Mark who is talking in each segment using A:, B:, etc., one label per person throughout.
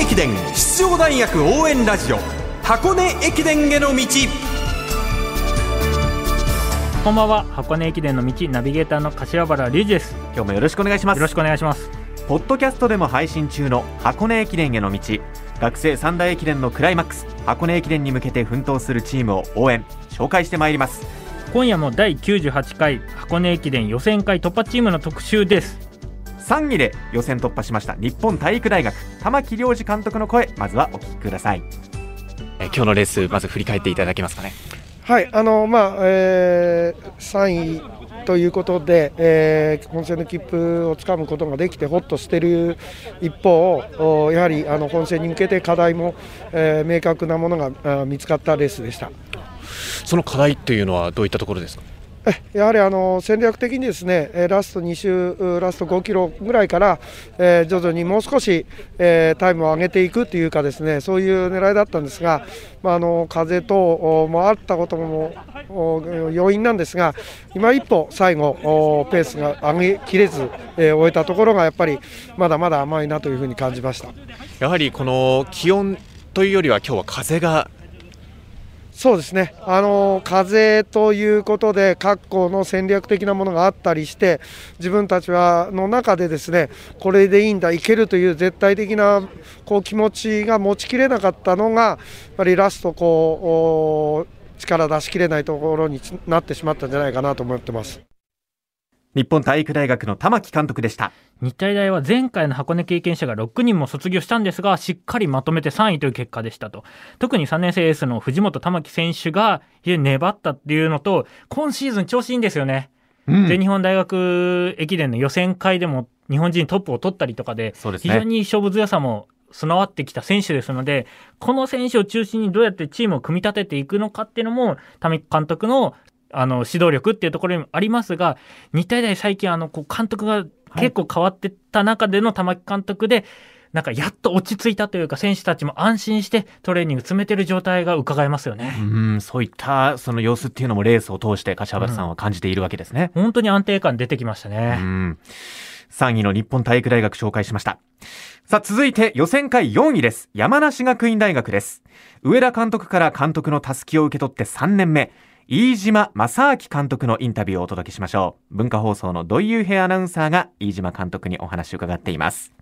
A: 駅伝出場大学応援ラジオ箱根駅伝への道。
B: こんばんは。箱根駅伝の道ナビゲーターの柏原隆二です。
C: 今日もよろしくお願いします。
B: よろしくお願いします。
C: ポッドキャストでも配信中の箱根駅伝への道。学生三大駅伝のクライマックス箱根駅伝に向けて奮闘するチームを応援紹介してまいります。
B: 今夜も第98回箱根駅伝予選会突破チームの特集です
C: 3位で予選突破しました日本体育大学玉木良二監督の声まずはお聞きくださいえ今日のレースまず振り返っていただけますかね
D: はい、あのまあ、えー、3位ということで、えー、本戦の切符をつかむことができてほっとしている一方、やはりあの本戦に向けて課題も、えー、明確なものが見つかったレースでした。
C: その課題というのはどういったところですか？
D: やはりあの戦略的にですねラスト2周、ラスト5キロぐらいから、えー、徐々にもう少し、えー、タイムを上げていくというかですねそういう狙いだったんですが、まあ、あの風等もあったことも要因なんですが今一歩最後ペースが上げきれず、えー、終えたところがやっぱりまだまだ甘いなというふうに感じました。
C: やはりこの気温というよりは今日は風が
D: そうですね、あの風ということで、各校の戦略的なものがあったりして、自分たちはの中で、ですねこれでいいんだ、いけるという絶対的なこう気持ちが持ちきれなかったのが、やっぱりラストこう、力出しきれないところになってしまったんじゃないかなと思ってます。
C: 日本体育大学の玉木監督でした。
B: 日体大は前回の箱根経験者が6人も卒業したんですがしっかりまとめて3位という結果でしたと。特に3年生エースの藤本玉木選手が非常に粘ったっていうのと今シーズン調子いいんですよね、うん、全日本大学駅伝の予選会でも日本人トップを取ったりとかで、ね、非常に勝負強さも備わってきた選手ですので、この選手を中心にどうやってチームを組み立てていくのかっていうのも、玉木監督のあの指導力っていうところにもありますが日体大最近あのこう監督が結構変わってた中での玉木監督で、なんかやっと落ち着いたというか選手たちも安心してトレーニング詰めてる状態が伺えますよね。
C: うんそういったその様子っていうのもレースを通して柏原さんは感じているわけですね。
B: うん、本当に安定感出てきましたね。うん
C: 3位の日本体育大学紹介しました。さあ、続いて予選会4位です。山梨学院大学です。上田監督から監督のたすきを受け取って3年目。飯島正明監督のインタビューをお届けしましょう。文化放送の土井優平アナウンサーが飯島監督にお話を伺っています。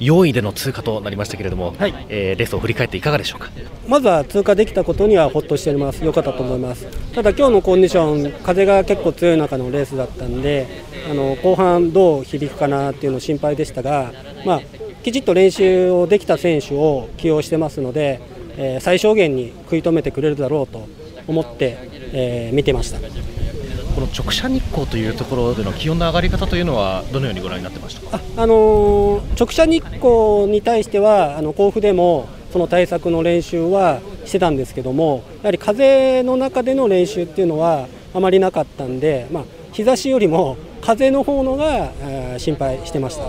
E: 4位での通過となりましたけれども、はい、えー、レースを振り返っていかがでしょうか？
F: まずは通過できたことにはほっとしています。良かったと思います。ただ今日のコンディション風が結構強い中のレースだったんであの後半どう響くかなっていうの心配でしたがまあきちっと練習をできた選手を起用してますので、えー、最小限に食い止めてくれるだろうと思って、えー、見てました
E: この直射日光というところでの気温の上がり方というのはどのようにご覧になってましたか？
F: あ、あのー、直射日光に対してはあの甲府でもその対策の練習はしてたんですけどもやはり風の中での練習っていうのはあまりなかったんで、まあ、日差しよりも風の方のが、えー、心配してました。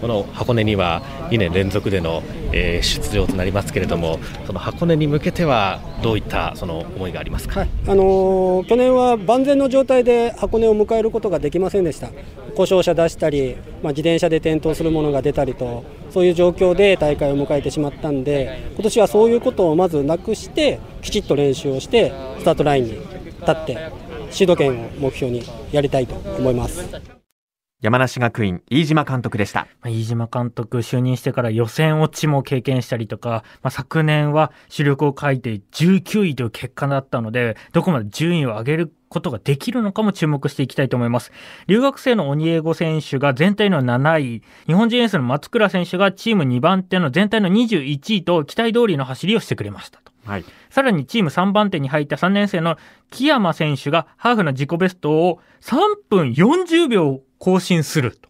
E: この箱根には2年連続での、え、出場となりますけれども、その箱根に向けてはどういったその思いがありますか、はい、
F: あのー、去年は万全の状態で箱根を迎えることができませんでした、故障者出したり、まあ、自転車で転倒するものが出たりと、そういう状況で大会を迎えてしまったんで、今年はそういうことをまずなくして、きちっと練習をして、スタートラインに立って、シード権を目標にやりたいと思います。
C: 山梨学院飯島監督でした。
B: 飯島監督就任してから予選落ちも経験したりとか、まあ、昨年は主力を書いて19位という結果だったのでどこまで順位を上げることができるのかも注目していきたいと思います。留学生の鬼エ選手が全体の7位日本人エースの松倉選手がチーム2番手の全体の21位と期待通りの走りをしてくれましたと。はい、さらにチーム3番手に入った3年生の木山選手がハーフの自己ベストを3分40秒更新すると。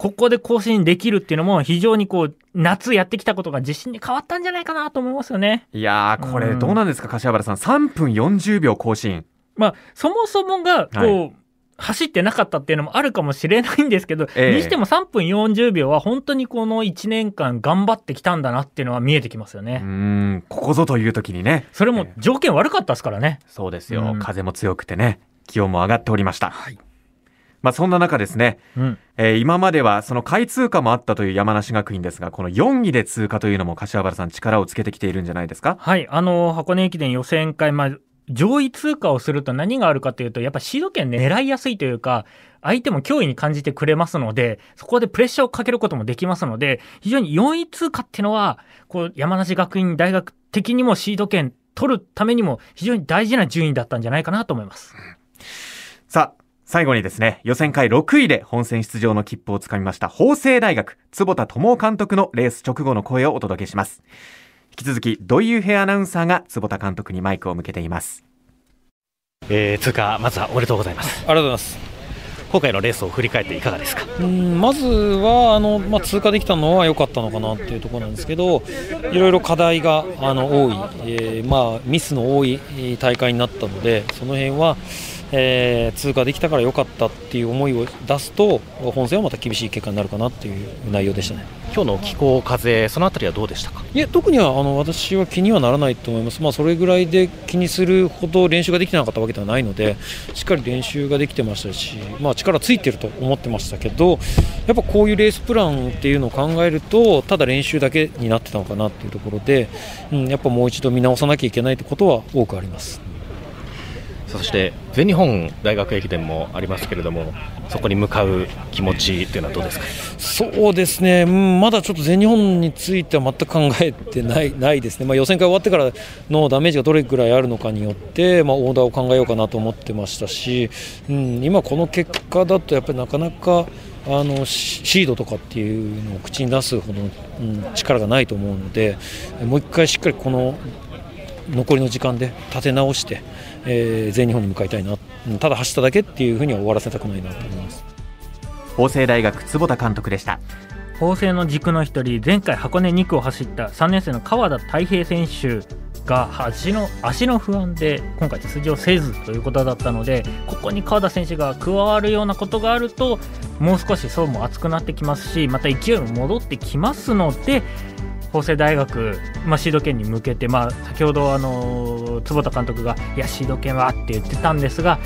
B: ここで更新できるっていうのも非常にこう夏やってきたことが自信に変わったんじゃないかなと思いますよね。
C: いやーこれどうなんですか、柏原さん3分40秒更新。
B: まあそもそもがこう、はい、走ってなかったっていうのもあるかもしれないんですけど、えー、にしても3分40秒は本当にこの1年間頑張ってきたんだなっていうのは見えてきますよね。う
C: んここぞという時にね。
B: それも条件悪かったですからね。
C: そうですよ、風も強くてね気温も上がっておりました。はいまあ、そんな中ですね、
B: うん。
C: えー今まではその下位通過もあったという山梨学院ですが、この4位で通過というのも柏原さん力をつけてきているんじゃないですか？
B: はい、あの、箱根駅伝予選会、まあ、上位通過をすると何があるかというと、やっぱシード権狙いやすいというか、相手も脅威に感じてくれますので、そこでプレッシャーをかけることもできますので、非常に4位通過っていうのは、こう、山梨学院大学的にもシード権取るためにも非常に大事な順位だったんじゃないかなと思います。
C: さあ、最後にですね、予選会6位で本戦出場の切符をつかみました法政大学、坪田智夫監督のレース直後の声をお届けします。引き続き、土井優平アナウンサーが坪田監督にマイクを向けています。
E: えー通過まずはおめでとうございます
G: ありがとうございます。
E: 今回のレースを振り返っていかがですか？
G: うんまずはあの、まあ、通過できたのは良かったのかなっていうところなんですけど、いろいろ課題があの多い、えーまあ、ミスの多いえー大会になったので、その辺は、えー通過できたから良かったっていう思いを出すと、本戦はまた厳しい結果になるかなっていう内容でしたね。
E: 今日の気候風そのあたりはどうでしたか？
G: いや特にはあの私は気にはならないと思います、まあ、それぐらいで気にするほど練習ができてなかったわけではないので、しっかり練習ができてましたし、まあ、力ついてると思ってましたけど、やっぱこういうレースプランっていうのを考えると、ただ練習だけになってたのかなっていうところで、うん、やっぱもう一度見直さなきゃいけないってことは多くあります。
E: そして全日本大学駅伝もありますけれどもそこに向かう気持ちというのはどうですか？
G: そうですね、うんまだちょっと全日本については全く考えてないないですね、まあ、予選会終わってからのダメージがどれぐらいあるのかによって、まあ、オーダーを考えようかなと思ってましたし、うん、今、この結果だとやっぱりなかなかあのシードとかっていうのを口に出すほど、うん、力がないと思うので、もう一回しっかりこの残りの時間で立て直して、えー全日本に向かいたいな、うんただ走っただけっていうふうには終わらせたくないなと思います。
C: 法政大学坪田監督でした。
B: 法政の軸の一人前回箱根2区を走った3年生の川田太平選手が足の足の不安で今回出場せずということだったのでここに川田選手が加わるようなことがあるともう少し層も厚くなってきますしまた勢いも戻ってきますので法政大学、まあ、シード権に向けて、まあ、先ほど、あの坪田監督がいやシード権はって言ってたんですが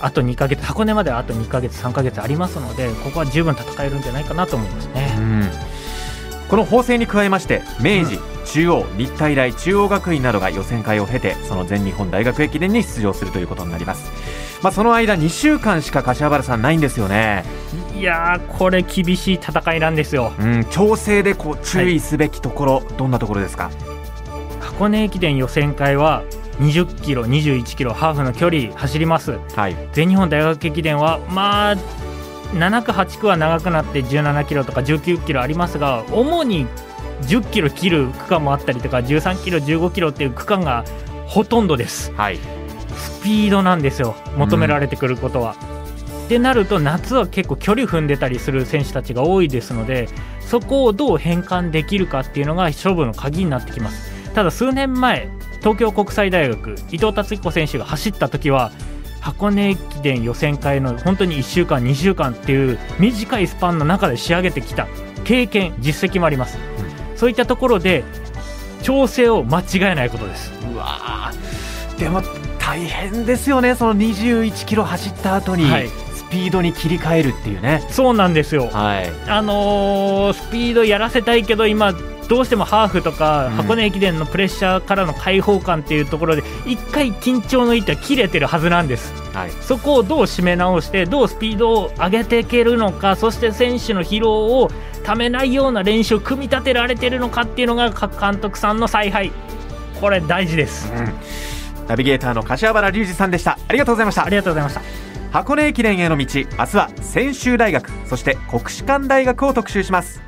B: あと2ヶ月箱根まではあと2ヶ月3ヶ月ありますのでここは十分戦えるんじゃないかなと思いますね。
C: この法政に加えまして明治、中央立体大中央学院などが予選会を経てその全日本大学駅伝に出場するということになります、まあ、その間2週間しか柏原さんないんですよね、
B: いやー、これ厳しい戦いなんですよ。
C: うん、調整でこう注意すべきところ、どんなところですか？
B: 箱根駅伝予選会は20キロ、21キロ、ハーフの距離走ります。
C: はい
B: 全日本大学駅伝は、まあ、7区、8区は長くなって17キロとか19キロありますが、主に10キロ切る区間もあったりとか、13キロ、15キロっていう区間がほとんどです。
C: はい
B: スピードなんですよ、求められてくることは。ってなると、夏は結構距離踏んでたりする選手たちが多いですので、そこをどう変換できるかっていうのが勝負の鍵になってきます。ただ、数年前、東京国際大学、伊藤達彦選手が走った時は、箱根駅伝予選会の本当に1週間、2週間っていう短いスパンの中で仕上げてきた経験、実績もあります。そういったところで調整を間違えないことです。
C: うわでも大変ですよねその21キロ走った後に
B: はい。
C: スピードに切り替えるっていうね。
B: そうなんですよ。
C: はい。
B: あのースピードやらせたいけど今どうしてもハーフとか
C: うん。
B: 箱根駅伝のプレッシャーからの解放感っていうところで一回緊張の糸は切れてるはずなんです。
C: はい。
B: そこをどう締め直してどうスピードを上げていけるのかそして選手の疲労をためないような練習を組み立てられてるのかっていうのが各監督さんの采配。これ大事です
C: ナビゲーターの柏原隆二さんでした。ありがとうございました。
B: ありがとうございました。
C: 箱根駅伝への道明日は専修大学そして国士舘大学を特集します